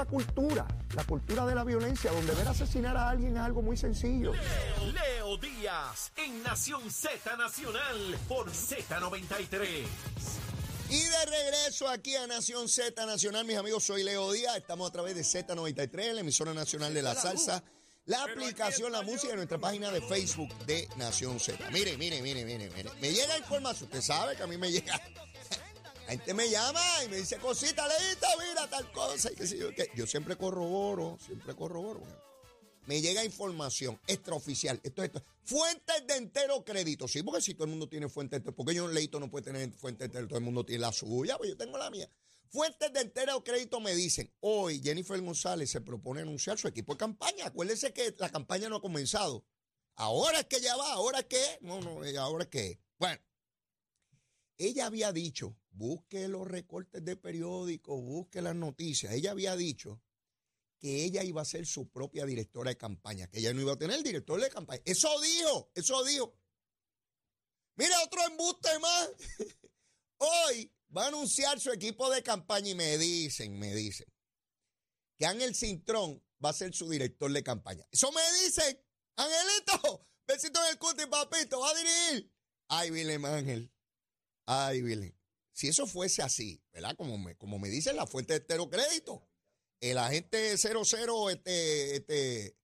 La cultura, la cultura de la violencia, donde ver asesinar a alguien es algo muy sencillo. Leo Díaz en Nación Z Nacional por Z93. Y de regreso aquí a Nación Z Nacional, mis amigos, soy Leo Díaz. Estamos a través de Z93, la emisora nacional de la salsa, la aplicación La Música y nuestra página de Facebook de Nación Z. Mire, mire, mire, mire, mire. Me llega información, usted sabe que a mí me llega. La gente me llama y me dice, cosita, leíta, mira tal cosa. Yo, siempre corroboro, siempre corroboro. Me llega información extraoficial. Esto, esto. Fuentes de entero crédito. Sí, porque si todo el mundo tiene fuente de entero, porque yo un leito no puede tener fuente de entero, todo el mundo tiene la suya, pues yo tengo la mía. Fuentes de entero crédito me dicen, hoy Jennifer González se propone anunciar su equipo de campaña. Acuérdense que la campaña no ha comenzado. Ahora es que ya va, ahora es que, no, no, ahora es que. Bueno, ella había dicho, busque los recortes de periódicos, busque las noticias. Ella había dicho que ella iba a ser su propia directora de campaña, que ella no iba a tener director de campaña. Eso dijo, eso dijo. Mira, otro embuste más. Hoy va a anunciar su equipo de campaña y me dicen, me dicen, que Ángel Cintrón va a ser su director de campaña. Eso me dicen, Angelito, besito en el cuti, papito, va a dirigir. Ay, Vilem Ángel. Ay, Vilem. Si eso fuese así, ¿verdad? Como me, como me dicen la fuente de heterocrédito, el agente 00, este, este,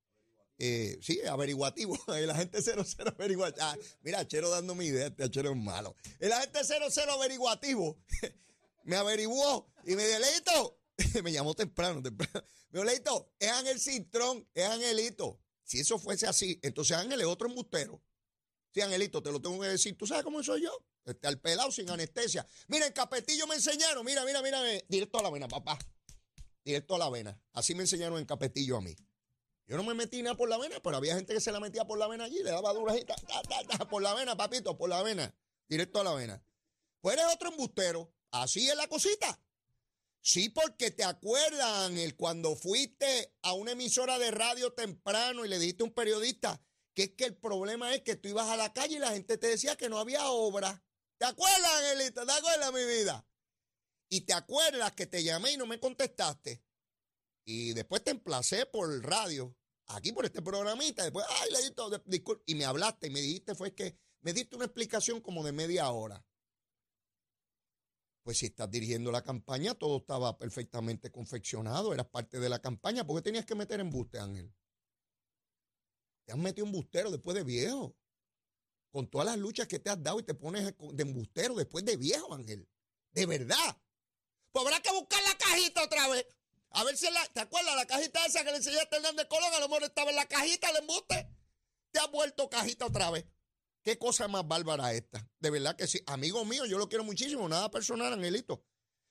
eh, sí, averiguativo, el agente 00 averiguativo. Ah, mira, Chero dando mi idea, este Chero es malo. El agente 00 averiguativo me averiguó y me dijo, Leito, me llamó temprano, temprano. Me dijo, Leito, es Ángel Cintrón, es Angelito. Si eso fuese así, entonces Ángel es otro embustero. Sí, Angelito, te lo tengo que decir. ¿Tú sabes cómo soy yo? Este, al pelado sin anestesia. Mira, en Capetillo me enseñaron. Mira, mira, mira. Directo a la vena, papá. Directo a la vena. Así me enseñaron en Capetillo a mí. Yo no me metí nada por la vena, pero había gente que se la metía por la vena allí. Le daba durajita. por la vena, papito, por la vena. Directo a la vena. Pues eres otro embustero. Así es la cosita. Sí, porque te acuerdan el cuando fuiste a una emisora de radio temprano y le dijiste a un periodista que es que el problema es que tú ibas a la calle y la gente te decía que no había obra. ¿Te acuerdas, Angelita? ¿Te acuerdas, mi vida? Y te acuerdas que te llamé y no me contestaste. Y después te emplacé por radio, aquí por este programita. Después, ay, le dije disculpe. Y me hablaste y me dijiste, fue que me diste una explicación como de media hora. Pues si estás dirigiendo la campaña, todo estaba perfectamente confeccionado, eras parte de la campaña. ¿Por qué tenías que meter embuste, Ángel? Te has metido embustero después de viejo. Con todas las luchas que te has dado y te pones de embustero después de viejo, Ángel. De verdad. Pues habrá que buscar la cajita otra vez. A ver si la. ¿Te acuerdas la cajita esa que le enseñaste a Hernández Colón? A lo mejor estaba en la cajita el embuste. Te has vuelto cajita otra vez. Qué cosa más bárbara esta. De verdad que sí. Amigo mío, yo lo quiero muchísimo. Nada personal, Angelito.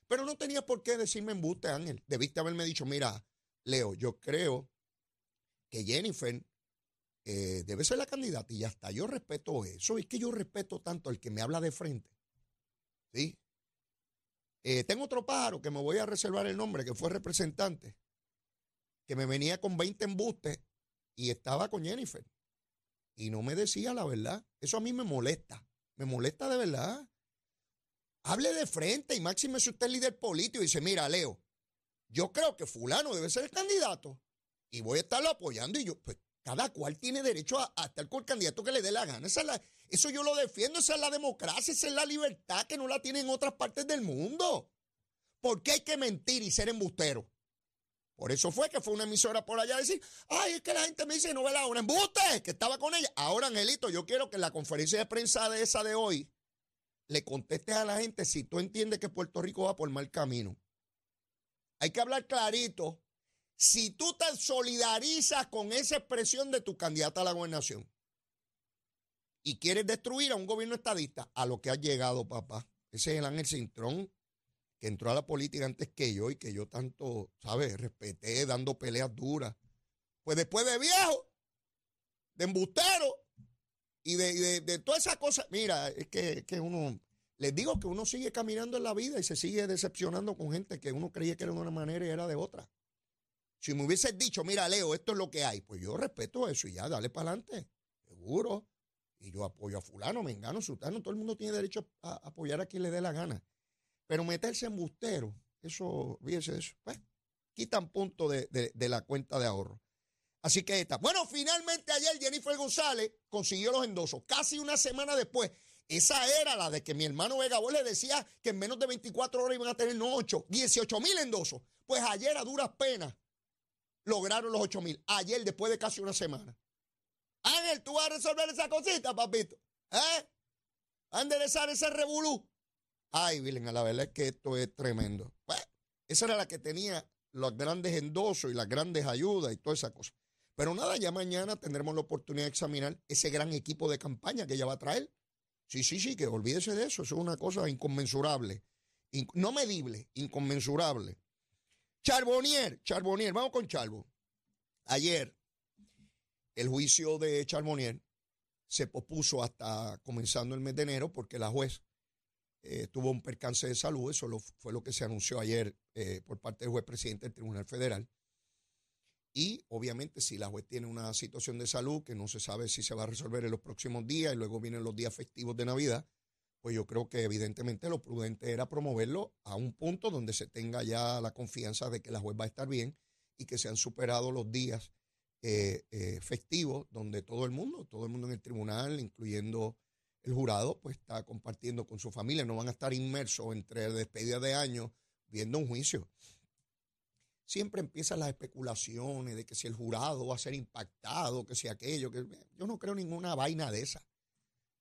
Pero no tenías por qué decirme embuste, Ángel. Debiste haberme dicho, mira, Leo, yo creo que Jennifer eh, debe ser la candidata y ya está. Yo respeto eso. Es que yo respeto tanto al que me habla de frente. ¿Sí? Eh, tengo otro pájaro que me voy a reservar el nombre, que fue representante, que me venía con 20 embustes y estaba con Jennifer. Y no me decía la verdad. Eso a mí me molesta. Me molesta de verdad. Hable de frente y máximo si usted es líder político y dice, mira, Leo, yo creo que fulano debe ser el candidato y voy a estarlo apoyando y yo, pues cada cual tiene derecho a, estar con el candidato que le dé la gana. eso yo lo defiendo, esa es la democracia, esa es la libertad que no la tienen en otras partes del mundo. ¿Por qué hay que mentir y ser embustero? Por eso fue que fue una emisora por allá a decir, ay, es que la gente me dice no ve la hora, embuste, que estaba con ella. Ahora, Angelito, yo quiero que en la conferencia de prensa de esa de hoy le contestes a la gente si tú entiendes que Puerto Rico va por mal camino. Hay que hablar clarito si tú te solidarizas con esa expresión de tu candidata a la gobernación y quieres destruir a un gobierno estadista, a lo que ha llegado, papá. Ese es el Ángel Cintrón, que entró a la política antes que yo y que yo tanto, ¿sabes?, respeté dando peleas duras. Pues después de viejo, de embustero y de, de, esas cosas, mira, es que, que uno, les digo que uno sigue caminando en la vida y se sigue decepcionando con gente que uno creía que era de una manera y era de otra. Si me hubieses dicho, mira, Leo, esto es lo que hay, pues yo respeto eso y ya, dale para adelante, seguro. Y yo apoyo a fulano, mengano, sultano, todo el mundo tiene derecho a apoyar a quien le dé la gana. Pero meterse en bustero, eso, fíjese eso, pues, quitan puntos de, de- la cuenta de ahorro. Así que está. Bueno, finalmente ayer Jennifer González consiguió los endosos. Casi una semana después. Esa era la de que mi hermano Vega le decía que en menos de 24 horas iban a tener no 8, 18 mil endosos. Pues ayer a duras penas lograron los 8 mil. Ayer, después de casi una semana. Ángel, tú vas a resolver esa cosita, papito. ¿Eh? ¿A enderezar ese revolú? Ay, Virgen, la verdad es que esto es tremendo. Bueno, esa era la que tenía los grandes endosos y las grandes ayudas y toda esa cosa. Pero nada, ya mañana tendremos la oportunidad de examinar ese gran equipo de campaña que ella va a traer. Sí, sí, sí, que olvídese de eso. Eso es una cosa inconmensurable. In- no medible, inconmensurable. Charbonnier, Charbonnier, vamos con Charbo. Ayer, el juicio de Charbonnier se pospuso hasta comenzando el mes de enero porque la juez eh, tuvo un percance de salud. Eso fue lo que se anunció ayer eh, por parte del juez presidente del Tribunal Federal. Y obviamente si la juez tiene una situación de salud que no se sabe si se va a resolver en los próximos días y luego vienen los días festivos de Navidad, pues yo creo que evidentemente lo prudente era promoverlo a un punto donde se tenga ya la confianza de que la juez va a estar bien y que se han superado los días eh, eh, festivos donde todo el mundo, todo el mundo en el tribunal, incluyendo el jurado, pues está compartiendo con su familia, no van a estar inmersos entre despedidas de año viendo un juicio. Siempre empiezan las especulaciones de que si el jurado va a ser impactado, que si aquello, que yo no creo ninguna vaina de esa.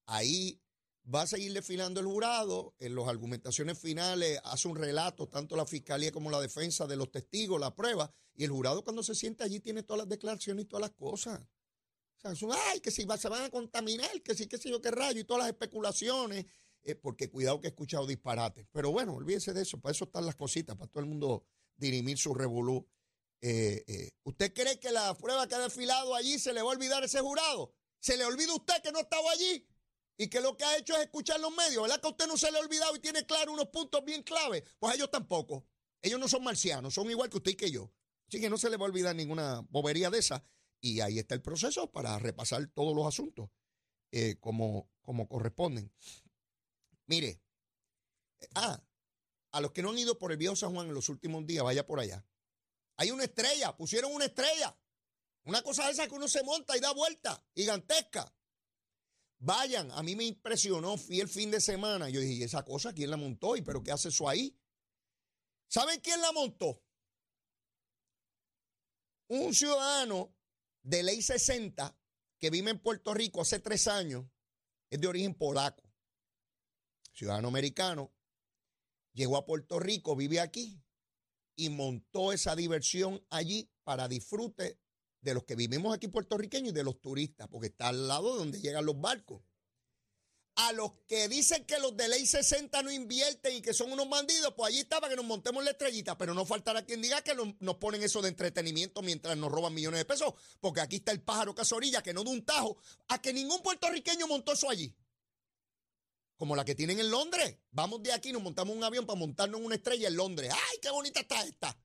Ahí va a seguir desfilando el jurado, en las argumentaciones finales hace un relato, tanto la fiscalía como la defensa de los testigos, la prueba, y el jurado cuando se siente allí tiene todas las declaraciones y todas las cosas. O sea, son, ay, que si va- se van a contaminar, que si, qué sé yo, qué rayo, y todas las especulaciones, eh, porque cuidado que he escuchado disparates. Pero bueno, olvídese de eso, para eso están las cositas, para todo el mundo dirimir su revolú. Eh, eh, ¿Usted cree que la prueba que ha desfilado allí se le va a olvidar a ese jurado? ¿Se le olvida a usted que no estaba allí? Y que lo que ha hecho es escuchar los medios, ¿verdad? Que a usted no se le ha olvidado y tiene claro unos puntos bien claves. Pues ellos tampoco. Ellos no son marcianos, son igual que usted y que yo. Así que no se le va a olvidar ninguna bobería de esa. Y ahí está el proceso para repasar todos los asuntos eh, como, como corresponden. Mire, eh, ah, a los que no han ido por el viejo San Juan en los últimos días, vaya por allá. Hay una estrella, pusieron una estrella. Una cosa esa que uno se monta y da vuelta, gigantesca. Vayan, a mí me impresionó, fui el fin de semana. Yo dije, ¿y esa cosa quién la montó? ¿Y pero qué hace eso ahí? ¿Saben quién la montó? Un ciudadano de ley 60 que vive en Puerto Rico hace tres años, es de origen polaco, ciudadano americano, llegó a Puerto Rico, vive aquí y montó esa diversión allí para disfrute de los que vivimos aquí puertorriqueños y de los turistas, porque está al lado de donde llegan los barcos. A los que dicen que los de ley 60 no invierten y que son unos bandidos, pues allí está para que nos montemos la estrellita, pero no faltará quien diga que nos, ponen eso de entretenimiento mientras nos roban millones de pesos, porque aquí está el pájaro casorilla que no da un tajo a que ningún puertorriqueño montó eso allí. Como la que tienen en Londres. Vamos de aquí, nos montamos un avión para montarnos en una estrella en Londres. ¡Ay, qué bonita está esta!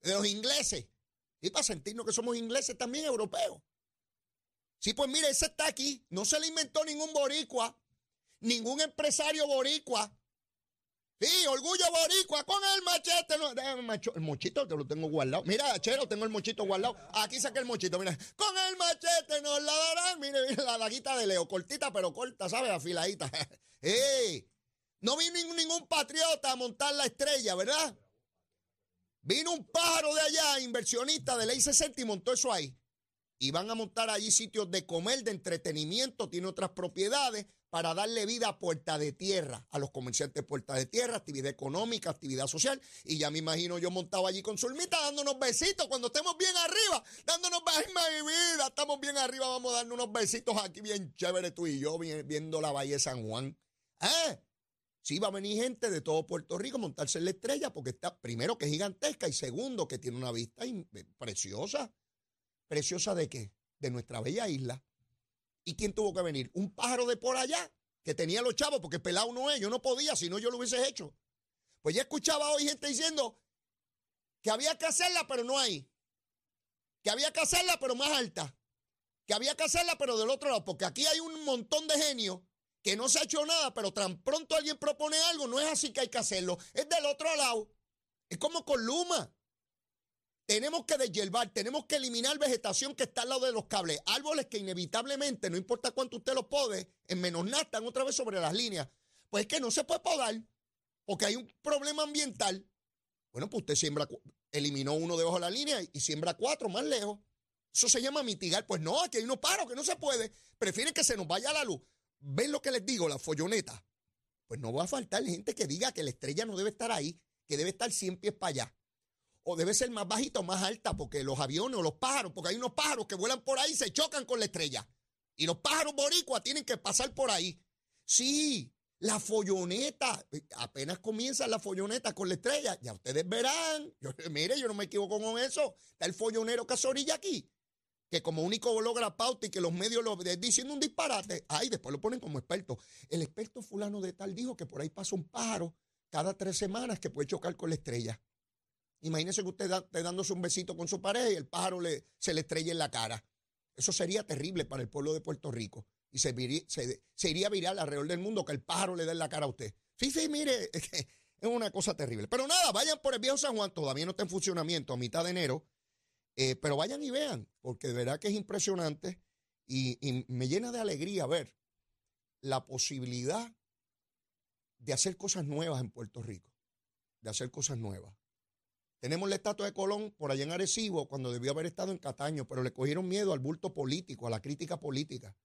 De los ingleses. Y para sentirnos que somos ingleses también europeos. Sí, pues mire, ese está aquí. No se le inventó ningún boricua, ningún empresario boricua. Sí, orgullo boricua con el machete. No, déjame macho- el mochito te lo tengo guardado. Mira, chero, tengo el mochito guardado. Aquí saqué el mochito, mira. Con el machete nos la darán. Mire, mire la daguita de Leo, cortita pero corta, ¿sabes? Afiladita. ¡Ey! No ningún, ningún patriota a montar la estrella, ¿verdad? Vino un pájaro de allá, inversionista de ley 60 y montó eso ahí. Y van a montar allí sitios de comer, de entretenimiento, tiene otras propiedades para darle vida a puerta de tierra, a los comerciantes puerta de tierra, actividad económica, actividad social. Y ya me imagino yo montado allí con Zulmita dándonos besitos cuando estemos bien arriba, dándonos besitos, mi vida, estamos bien arriba, vamos a darnos unos besitos aquí bien chévere tú y yo, vi- viendo la Valle de San Juan. ¿Eh? Sí, va a venir gente de todo Puerto Rico a montarse en la estrella porque está, primero, que es gigantesca y segundo, que tiene una vista eh, preciosa. ¿Preciosa de qué? De nuestra bella isla. ¿Y quién tuvo que venir? Un pájaro de por allá que tenía los chavos porque pelado no es. Yo no podía, si no yo lo hubiese hecho. Pues ya escuchaba hoy gente diciendo que había que hacerla, pero no ahí. Que había que hacerla, pero más alta. Que había que hacerla, pero del otro lado. Porque aquí hay un montón de genios que no se ha hecho nada, pero tan pronto alguien propone algo, no es así que hay que hacerlo. Es del otro lado. Es como con Luma. Tenemos que deshiervar, tenemos que eliminar vegetación que está al lado de los cables, árboles que inevitablemente, no importa cuánto usted los pode, en menos nada están otra vez sobre las líneas. Pues es que no se puede podar, porque hay un problema ambiental. Bueno, pues usted siembra, eliminó uno debajo de la línea y siembra cuatro más lejos. Eso se llama mitigar. Pues no, aquí hay unos paros que no se puede. Prefieren que se nos vaya la luz. ¿Ven lo que les digo? La folloneta. Pues no va a faltar gente que diga que la estrella no debe estar ahí, que debe estar 100 pies para allá o debe ser más bajita o más alta, porque los aviones o los pájaros, porque hay unos pájaros que vuelan por ahí y se chocan con la estrella. Y los pájaros boricuas tienen que pasar por ahí. Sí, la folloneta, apenas comienza la folloneta con la estrella, ya ustedes verán. Yo, mire, yo no me equivoco con eso. Está el follonero Casorilla aquí, que como único logra pauta y que los medios lo diciendo un disparate. Ay, después lo ponen como experto. El experto fulano de tal dijo que por ahí pasa un pájaro cada tres semanas que puede chocar con la estrella. Imagínese que usted esté dándose un besito con su pareja y el pájaro le, se le estrella en la cara. Eso sería terrible para el pueblo de Puerto Rico. Y se, se, iría viral alrededor del mundo que el pájaro le dé en la cara a usted. Sí, sí, mire, es una cosa terrible. Pero nada, vayan por el viejo San Juan, todavía no está en funcionamiento a mitad de enero. Eh, pero vayan y vean, porque de verdad que es impresionante y, y me llena de alegría ver la posibilidad de hacer cosas nuevas en Puerto Rico, de hacer cosas nuevas. Tenemos la estatua de Colón por allá en Arecibo cuando debió haber estado en Cataño, pero le cogieron miedo al bulto político, a la crítica política.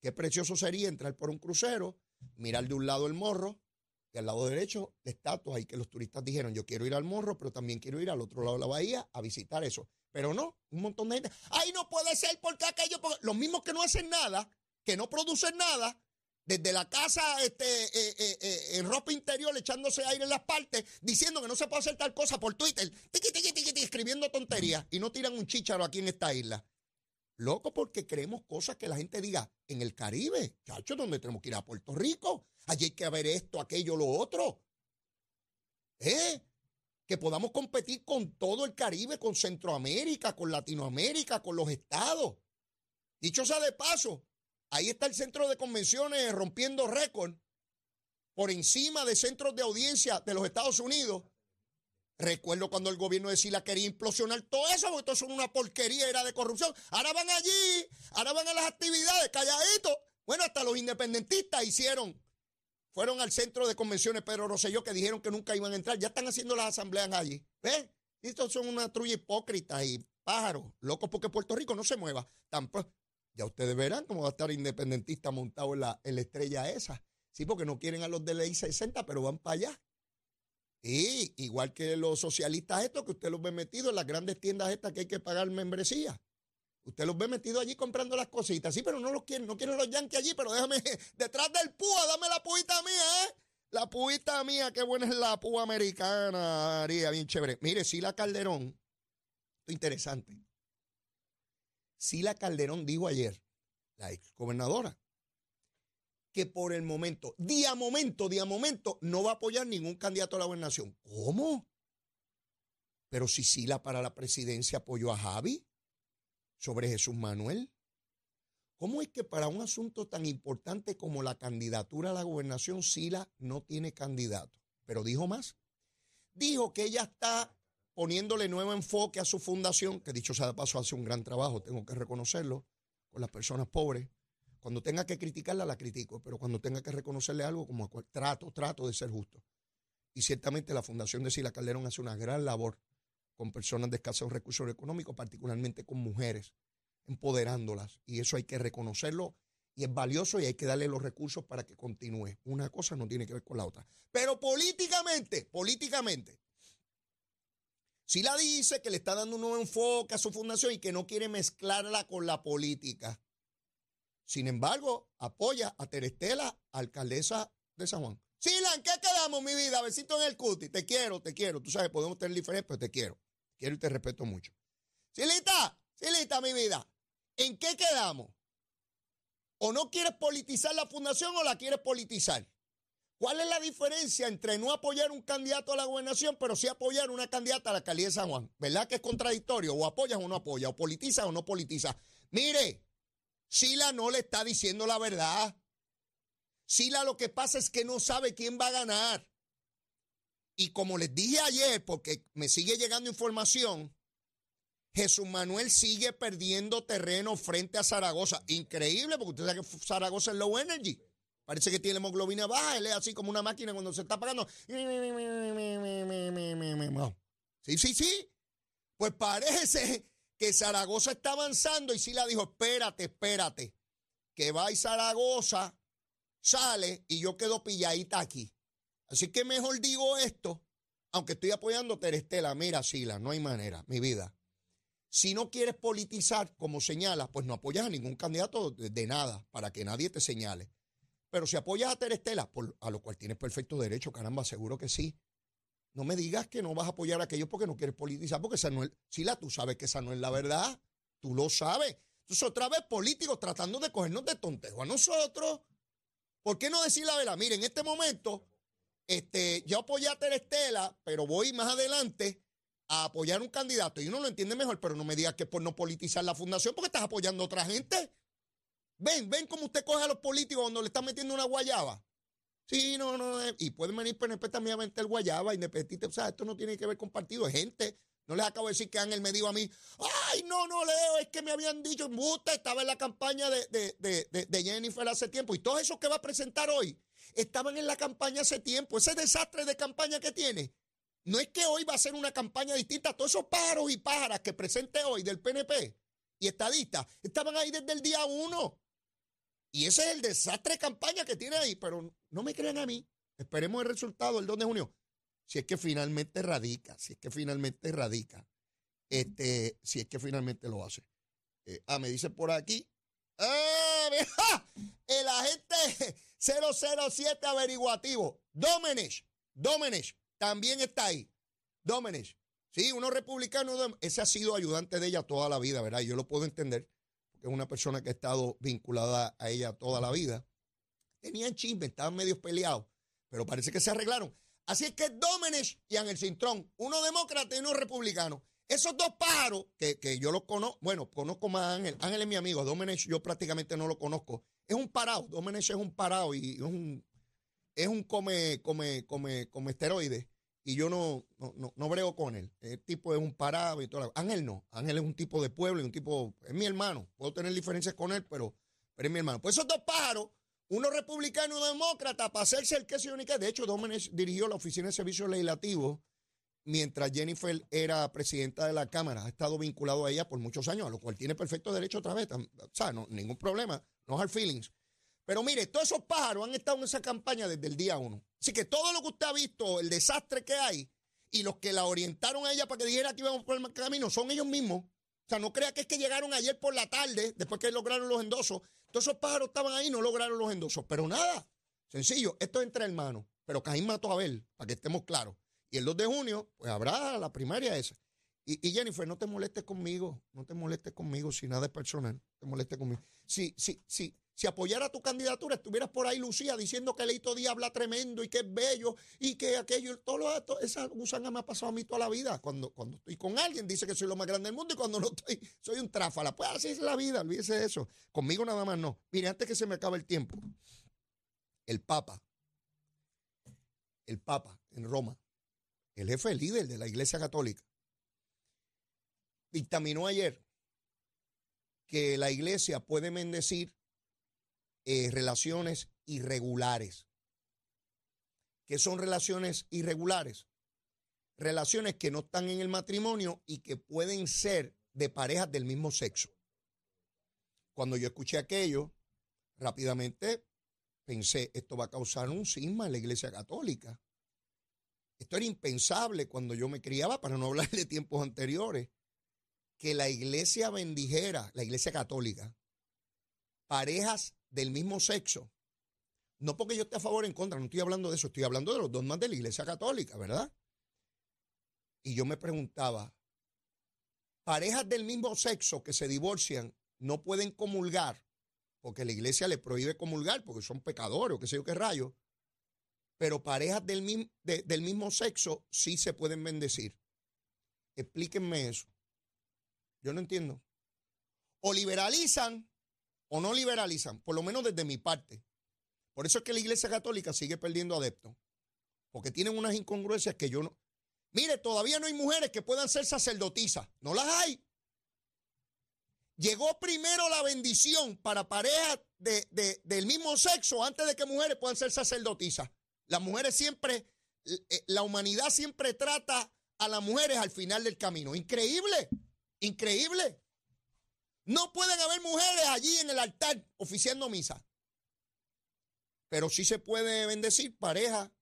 Qué precioso sería entrar por un crucero, mirar de un lado el morro y al lado derecho la estatua y que los turistas dijeron, yo quiero ir al morro, pero también quiero ir al otro lado de la bahía a visitar eso. Pero no, un montón de gente, ay, no puede ser porque aquello, los mismos que no hacen nada, que no producen nada, desde la casa este, eh, eh, eh, en ropa interior echándose aire en las partes, diciendo que no se puede hacer tal cosa por Twitter, escribiendo tonterías y no tiran un chícharo aquí en esta isla. Loco, porque creemos cosas que la gente diga en el Caribe, chacho, donde tenemos que ir a Puerto Rico. Allí hay que haber esto, aquello, lo otro. ¿Eh? Que podamos competir con todo el Caribe, con Centroamérica, con Latinoamérica, con los estados. Dicho sea de paso, Ahí está el centro de convenciones rompiendo récord por encima de centros de audiencia de los Estados Unidos. Recuerdo cuando el gobierno de Sila quería implosionar todo eso, porque todo son una porquería, era de corrupción. Ahora van allí, ahora van a las actividades, calladitos. Bueno, hasta los independentistas hicieron, fueron al centro de convenciones Pedro Rosselló que dijeron que nunca iban a entrar. Ya están haciendo las asambleas allí. ¿Ves? Estos son una trulla hipócrita y pájaros, locos porque Puerto Rico no se mueva. Tampoco, ya ustedes verán cómo va a estar independentista montado en la, estrella esa. Sí, porque no quieren a los de ley 60, pero van para allá. Y igual que los socialistas estos, que usted los ve metidos en las grandes tiendas estas que hay que pagar membresía. Usted los ve metidos allí comprando las cositas. Sí, pero no los quieren, no quieren los yankees allí, pero déjame, detrás del púa, dame la puita mía, ¿eh? La puita mía, qué buena es la púa americana, Haría bien chévere. Mire, sí, la Calderón, esto interesante. Sila Calderón dijo ayer, la ex gobernadora, que por el momento, día momento, día momento, no va a apoyar ningún candidato a la gobernación. ¿Cómo? Pero si Sila para la presidencia apoyó a Javi sobre Jesús Manuel. ¿Cómo es que para un asunto tan importante como la candidatura a la gobernación, Sila no tiene candidato? Pero dijo más. Dijo que ella está poniéndole nuevo enfoque a su fundación, que dicho sea de paso hace un gran trabajo, tengo que reconocerlo, con las personas pobres. Cuando tenga que criticarla, la critico, pero cuando tenga que reconocerle algo, como trato, trato de ser justo. Y ciertamente la Fundación de Sila Calderón hace una gran labor con personas de escasos recursos económicos, particularmente con mujeres, empoderándolas. Y eso hay que reconocerlo y es valioso y hay que darle los recursos para que continúe. Una cosa no tiene que ver con la otra. Pero políticamente, políticamente, si la dice que le está dando un nuevo enfoque a su fundación y que no quiere mezclarla con la política. Sin embargo, apoya a Terestela, alcaldesa de San Juan. Sila, ¿en qué quedamos, mi vida? Besito en el cuti. Te quiero, te quiero. Tú sabes, podemos tener diferencias, pero te quiero. Quiero y te respeto mucho. Silita, Silita, mi vida. ¿En qué quedamos? ¿O no quieres politizar la fundación o la quieres politizar? ¿Cuál es la diferencia entre no apoyar un candidato a la gobernación, pero sí apoyar una candidata a la alcaldía de San Juan? ¿Verdad que es contradictorio? O apoyas o no apoyas, o politiza o no politiza. Mire, Sila no le está diciendo la verdad. Sila lo que pasa es que no sabe quién va a ganar. Y como les dije ayer, porque me sigue llegando información, Jesús Manuel sigue perdiendo terreno frente a Zaragoza. Increíble, porque usted sabe que Zaragoza es low energy. Parece que tiene hemoglobina baja, él es así como una máquina cuando se está apagando. Sí, sí, sí. Pues parece que Zaragoza está avanzando y sí la dijo, espérate, espérate, que va y Zaragoza, sale y yo quedo pilladita aquí. Así que mejor digo esto, aunque estoy apoyando a Terestela, mira, Sila, no hay manera, mi vida. Si no quieres politizar, como señalas, pues no apoyas a ningún candidato de, nada, para que nadie te señale. Pero si apoyas a Terestela, por, a lo cual tienes perfecto derecho, caramba, seguro que sí. No me digas que no vas a apoyar a aquellos porque no quieres politizar, porque esa no es, Sila, tú sabes que esa no es la verdad. Tú lo sabes. Entonces, otra vez políticos tratando de cogernos de tontejo a nosotros. ¿Por qué no decir la verdad? Mire, en este momento, este, yo apoyé a Terestela, pero voy más adelante a apoyar un candidato y uno lo entiende mejor, pero no me digas que es por no politizar la fundación porque estás apoyando a otra gente. Ven, ven cómo usted coge a los políticos cuando le están metiendo una guayaba. Sí, no, no, eh, y pueden venir PNP también a meter guayaba, independentista. O sea, esto no tiene que ver con partido, es gente. No les acabo de decir que Ángel me dijo a mí, ay, no, no, Leo, es que me habían dicho, usted estaba en la campaña de, de, de, de, Jennifer hace tiempo. Y todos esos que va a presentar hoy estaban en la campaña hace tiempo. Ese desastre de campaña que tiene no es que hoy va a ser una campaña distinta. Todos esos pájaros y pájaras que presente hoy del PNP y estadistas estaban ahí desde el día uno. Y ese es el desastre de campaña que tiene ahí. Pero no me crean a mí. Esperemos el resultado el 2 de junio. Si es que finalmente radica, si es que finalmente radica, este, si es que finalmente lo hace. Eh, ah, me dice por aquí. ¡Ah, El agente 007 averiguativo, Domenech, Domenech, también está ahí. Domenech. Sí, uno republicano, ese ha sido ayudante de ella toda la vida, ¿verdad? Yo lo puedo entender, porque es una persona que ha estado vinculada a ella toda la vida. Tenían chisme, estaban medio peleados, pero parece que se arreglaron. Así es que Domenech y Ángel Cintrón, uno demócrata y uno republicano. Esos dos pájaros, que, que yo los conozco, bueno, conozco más a Ángel. Ángel es mi amigo, Domenech yo prácticamente no lo conozco. Es un parado, Domenech es un parado y es un, es un come, come, come, come esteroides y yo no, no, no, brego con él. El tipo es un parado y todo. Ángel no. Ángel es un tipo de pueblo y un tipo, es mi hermano. Puedo tener diferencias con él, pero, pero es mi hermano. Pues esos dos pájaros, uno republicano uno demócrata, para hacerse el queso y De hecho, Domenech dirigió la Oficina de Servicios Legislativos mientras Jennifer era presidenta de la Cámara. Ha estado vinculado a ella por muchos años, a lo cual tiene perfecto derecho otra vez. O sea, no, ningún problema. No hard feelings. Pero mire, todos esos pájaros han estado en esa campaña desde el día uno. Así que todo lo que usted ha visto, el desastre que hay, y los que la orientaron a ella para que dijera que íbamos por el camino, son ellos mismos. O sea, no crea que es que llegaron ayer por la tarde, después que lograron los endosos. Todos esos pájaros estaban ahí, no lograron los endosos. Pero nada, sencillo, esto es entre hermanos. Pero Caín mató a Abel, para que estemos claros. Y el 2 de junio, pues habrá la primaria esa. Y, Jennifer, no te molestes conmigo, no te molestes conmigo si nada es personal, no te molestes conmigo. Sí, sí, sí. Si apoyara tu candidatura, estuvieras por ahí, Lucía, diciendo que Leito Díaz habla tremendo y que es bello y que aquello, todo lo, esa gusanga me ha pasado a mí toda la vida. Cuando, cuando estoy con alguien, dice que soy lo más grande del mundo y cuando no estoy, soy un tráfala. Pues así es la vida, olvídese de eso. Conmigo nada más no. Mire, antes que se me acabe el tiempo, el Papa, el Papa en Roma, el jefe líder de la Iglesia Católica, dictaminó ayer que la Iglesia puede bendecir eh, relaciones irregulares. ¿Qué son relaciones irregulares? Relaciones que no están en el matrimonio y que pueden ser de parejas del mismo sexo. Cuando yo escuché aquello, rápidamente pensé, esto va a causar un cisma en la Iglesia Católica. Esto era impensable cuando yo me criaba, para no hablar de tiempos anteriores, que la Iglesia bendijera, la Iglesia Católica, parejas del mismo sexo. No porque yo esté a favor o en contra, no estoy hablando de eso, estoy hablando de los dogmas de la Iglesia Católica, ¿verdad? Y yo me preguntaba, parejas del mismo sexo que se divorcian no pueden comulgar, porque la iglesia le prohíbe comulgar, porque son pecadores o qué sé yo qué rayo, pero parejas del, del mismo sexo sí se pueden bendecir. Explíquenme eso. Yo no entiendo. O liberalizan o no liberalizan, por lo menos desde mi parte. Por eso es que la Iglesia Católica sigue perdiendo adeptos, porque tienen unas incongruencias que yo no... Mire, todavía no hay mujeres que puedan ser sacerdotisas, no las hay. Llegó primero la bendición para parejas del mismo sexo antes de que mujeres puedan ser sacerdotisas. Las mujeres siempre, eh, la humanidad siempre trata a las mujeres al final del camino. Increíble, increíble. No pueden haber mujeres allí en el altar oficiando misa. Pero sí se puede bendecir pareja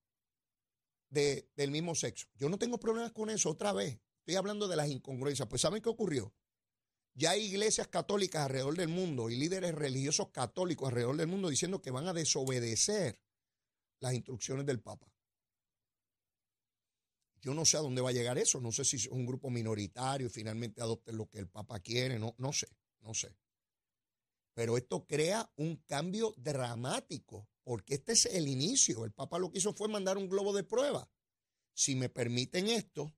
del mismo sexo. Yo no tengo problemas con eso otra vez. Estoy hablando de las incongruencias. Pues ¿saben qué ocurrió? Ya hay iglesias católicas alrededor del mundo y líderes religiosos católicos alrededor del mundo diciendo que van a desobedecer las instrucciones del Papa. Yo no sé a dónde va a llegar eso. No sé si es un grupo minoritario y finalmente adopten lo que el Papa quiere. No, no sé, no sé. Pero esto crea un cambio dramático porque este es el inicio. El Papa lo que hizo fue mandar un globo de prueba. Si me permiten esto,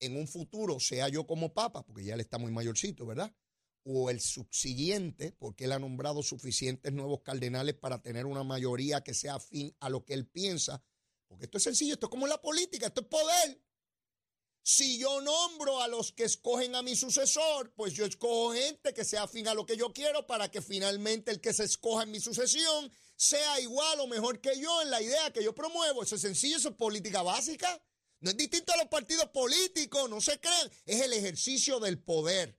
en un futuro, sea yo como Papa, porque ya él está muy mayorcito, ¿verdad? O el subsiguiente, porque él ha nombrado suficientes nuevos cardenales para tener una mayoría que sea afín a lo que él piensa. Porque esto es sencillo, esto es como la política, esto es poder. Si yo nombro a los que escogen a mi sucesor, pues yo escojo gente que sea afín a lo que yo quiero para que finalmente el que se escoja en mi sucesión sea igual o mejor que yo en la idea que yo promuevo. Eso es sencillo, eso es política básica. No es distinto a los partidos políticos, no se crean. Es el ejercicio del poder,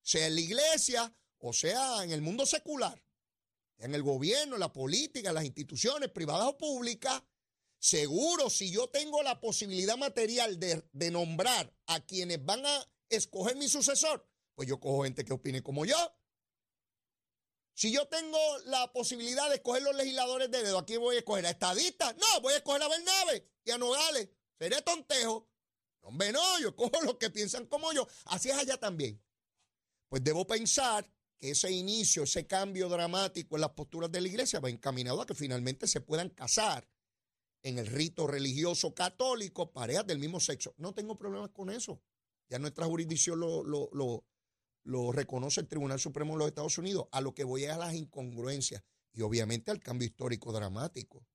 sea en la iglesia o sea en el mundo secular, en el gobierno, la política, las instituciones privadas o públicas. Seguro, si yo tengo la posibilidad material de, nombrar a quienes van a escoger mi sucesor, pues yo cojo gente que opine como yo. Si yo tengo la posibilidad de escoger los legisladores de dedo, aquí voy a escoger a estadistas. No, voy a escoger a Bernabe y a Nogales. Seré tontejo. Hombre, no, yo cojo los que piensan como yo. Así es allá también. Pues debo pensar que ese inicio, ese cambio dramático en las posturas de la iglesia va encaminado a que finalmente se puedan casar en el rito religioso católico parejas del mismo sexo. No tengo problemas con eso. Ya nuestra jurisdicción lo, lo, lo, reconoce el Tribunal Supremo de los Estados Unidos. A lo que voy a las incongruencias y obviamente al cambio histórico dramático.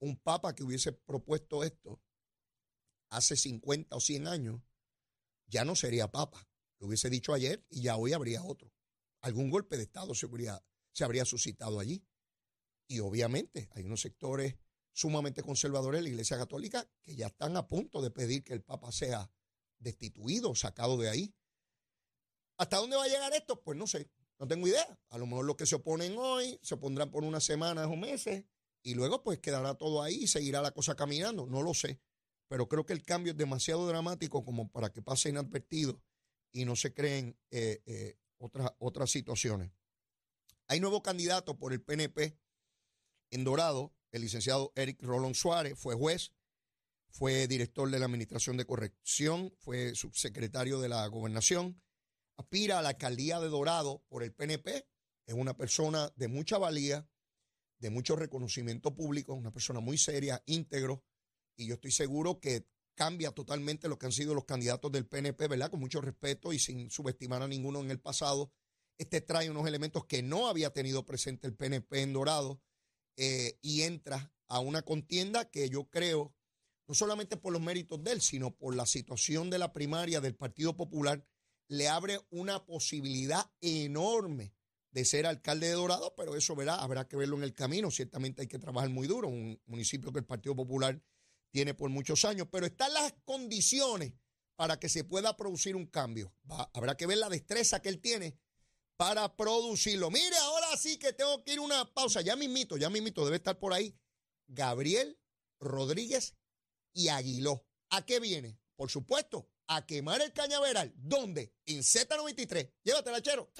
Un papa que hubiese propuesto esto hace 50 o 100 años, ya no sería papa. Lo hubiese dicho ayer y ya hoy habría otro. Algún golpe de Estado se habría, se habría suscitado allí. Y obviamente hay unos sectores sumamente conservadores de la Iglesia Católica que ya están a punto de pedir que el Papa sea destituido, sacado de ahí. ¿Hasta dónde va a llegar esto? Pues no sé, no tengo idea. A lo mejor los que se oponen hoy se opondrán por unas semanas o meses y luego pues quedará todo ahí y seguirá la cosa caminando. No lo sé. Pero creo que el cambio es demasiado dramático como para que pase inadvertido y no se creen eh, eh, otras, otras situaciones. Hay nuevo candidato por el PNP en Dorado, el licenciado Eric Rolón Suárez, fue juez, fue director de la Administración de Corrección, fue subsecretario de la Gobernación, aspira a la alcaldía de Dorado por el PNP, es una persona de mucha valía, de mucho reconocimiento público, una persona muy seria, íntegro, y yo estoy seguro que cambia totalmente lo que han sido los candidatos del PNP, ¿verdad? Con mucho respeto y sin subestimar a ninguno en el pasado. Este trae unos elementos que no había tenido presente el PNP en Dorado eh, y entra a una contienda que yo creo, no solamente por los méritos de él, sino por la situación de la primaria del Partido Popular, le abre una posibilidad enorme de ser alcalde de Dorado, pero eso verá, habrá que verlo en el camino. Ciertamente hay que trabajar muy duro, un municipio que el Partido Popular tiene por muchos años, pero están las condiciones para que se pueda producir un cambio. habrá que ver la destreza que él tiene para producirlo. Mire, ahora sí que tengo que ir una pausa. Ya mismito, ya mismito, debe estar por ahí. Gabriel Rodríguez y Aguiló. ¿A qué viene? Por supuesto, a quemar el cañaveral. ¿Dónde? En Z93. Llévatela, chero.